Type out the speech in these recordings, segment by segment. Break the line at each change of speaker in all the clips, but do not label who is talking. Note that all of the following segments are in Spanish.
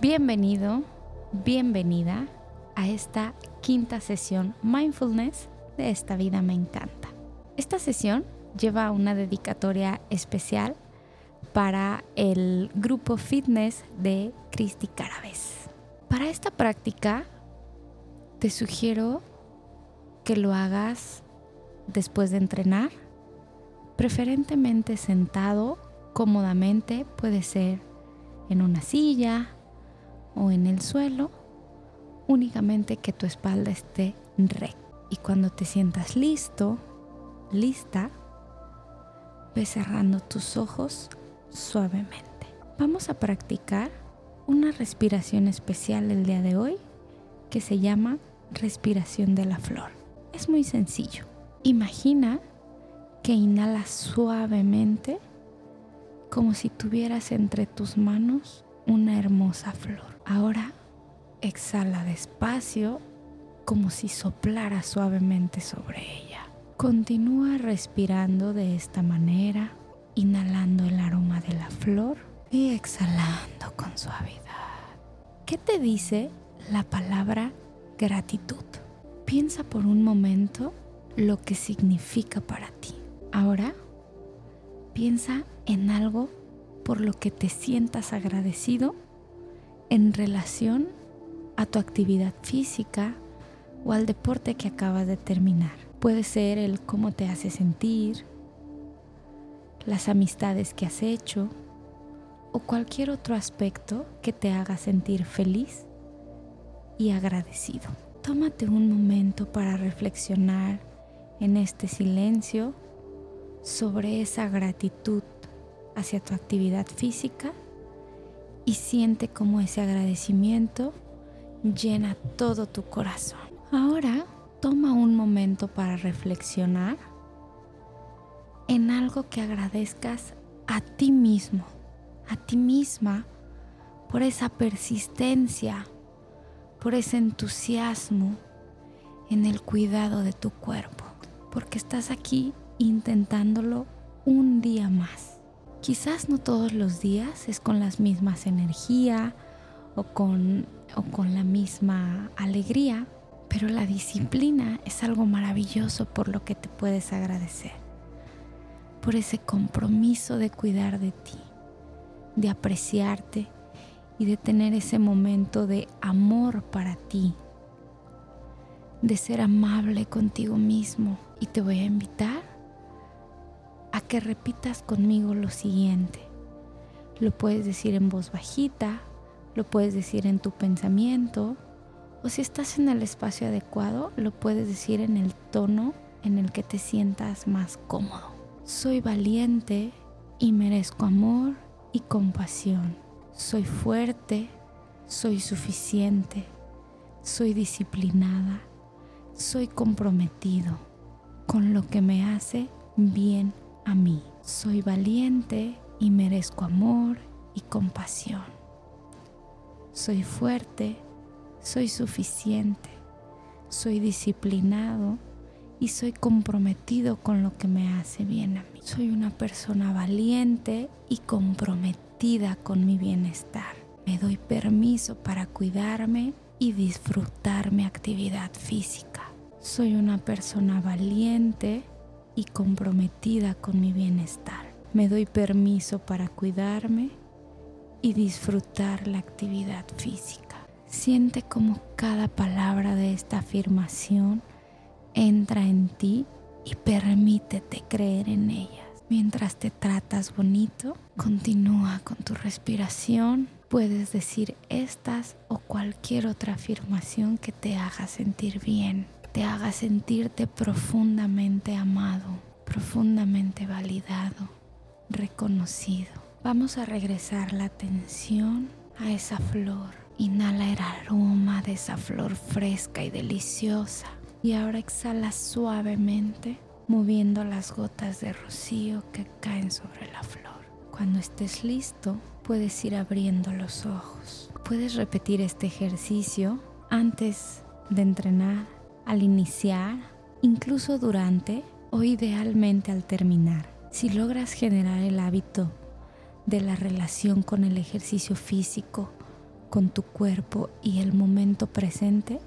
Bienvenido, bienvenida a esta quinta sesión mindfulness de esta vida me encanta. Esta sesión lleva una dedicatoria especial para el grupo fitness de Cristi Carabes. Para esta práctica te sugiero que lo hagas después de entrenar, preferentemente sentado cómodamente, puede ser en una silla o en el suelo, únicamente que tu espalda esté recta. Y cuando te sientas listo, lista, ve cerrando tus ojos suavemente. Vamos a practicar una respiración especial el día de hoy que se llama respiración de la flor. Es muy sencillo. Imagina que inhalas suavemente como si tuvieras entre tus manos una hermosa flor. Ahora exhala despacio como si soplara suavemente sobre ella. Continúa respirando de esta manera, inhalando el aroma de la flor y exhalando con suavidad. ¿Qué te dice la palabra gratitud? Piensa por un momento lo que significa para ti. Ahora, piensa en algo por lo que te sientas agradecido en relación a tu actividad física o al deporte que acabas de terminar. Puede ser el cómo te hace sentir, las amistades que has hecho o cualquier otro aspecto que te haga sentir feliz y agradecido. Tómate un momento para reflexionar en este silencio sobre esa gratitud hacia tu actividad física y siente cómo ese agradecimiento llena todo tu corazón. Ahora toma un momento para reflexionar en algo que agradezcas a ti mismo, a ti misma, por esa persistencia, por ese entusiasmo en el cuidado de tu cuerpo, porque estás aquí intentándolo un día más. Quizás no todos los días es con las mismas energía o con, o con la misma alegría, pero la disciplina es algo maravilloso por lo que te puedes agradecer. Por ese compromiso de cuidar de ti, de apreciarte y de tener ese momento de amor para ti, de ser amable contigo mismo. Y te voy a invitar a que repitas conmigo lo siguiente. Lo puedes decir en voz bajita, lo puedes decir en tu pensamiento o si estás en el espacio adecuado, lo puedes decir en el tono en el que te sientas más cómodo. Soy valiente y merezco amor y compasión. Soy fuerte, soy suficiente, soy disciplinada, soy comprometido con lo que me hace bien a mí. Soy valiente y merezco amor y compasión. Soy fuerte, soy suficiente, soy disciplinado y soy comprometido con lo que me hace bien a mí. Soy una persona valiente y comprometida con mi bienestar. Me doy permiso para cuidarme y disfrutar mi actividad física. Soy una persona valiente y comprometida con mi bienestar. Me doy permiso para cuidarme y disfrutar la actividad física. Siente como cada palabra de esta afirmación entra en ti y permítete creer en ellas. Mientras te tratas bonito, continúa con tu respiración. Puedes decir estas o cualquier otra afirmación que te haga sentir bien, te haga sentirte profundamente amado, profundamente validado, reconocido. Vamos a regresar la atención a esa flor Inhala el aroma de esa flor fresca y deliciosa. Y ahora exhala suavemente, moviendo las gotas de rocío que caen sobre la flor. Cuando estés listo, puedes ir abriendo los ojos. Puedes repetir este ejercicio antes de entrenar, al iniciar, incluso durante o idealmente al terminar. Si logras generar el hábito de la relación con el ejercicio físico con tu cuerpo y el momento presente,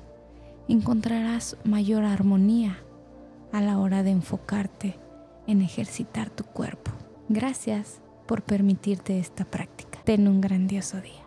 encontrarás mayor armonía a la hora de enfocarte en ejercitar tu cuerpo. Gracias por permitirte esta práctica. Ten un grandioso día.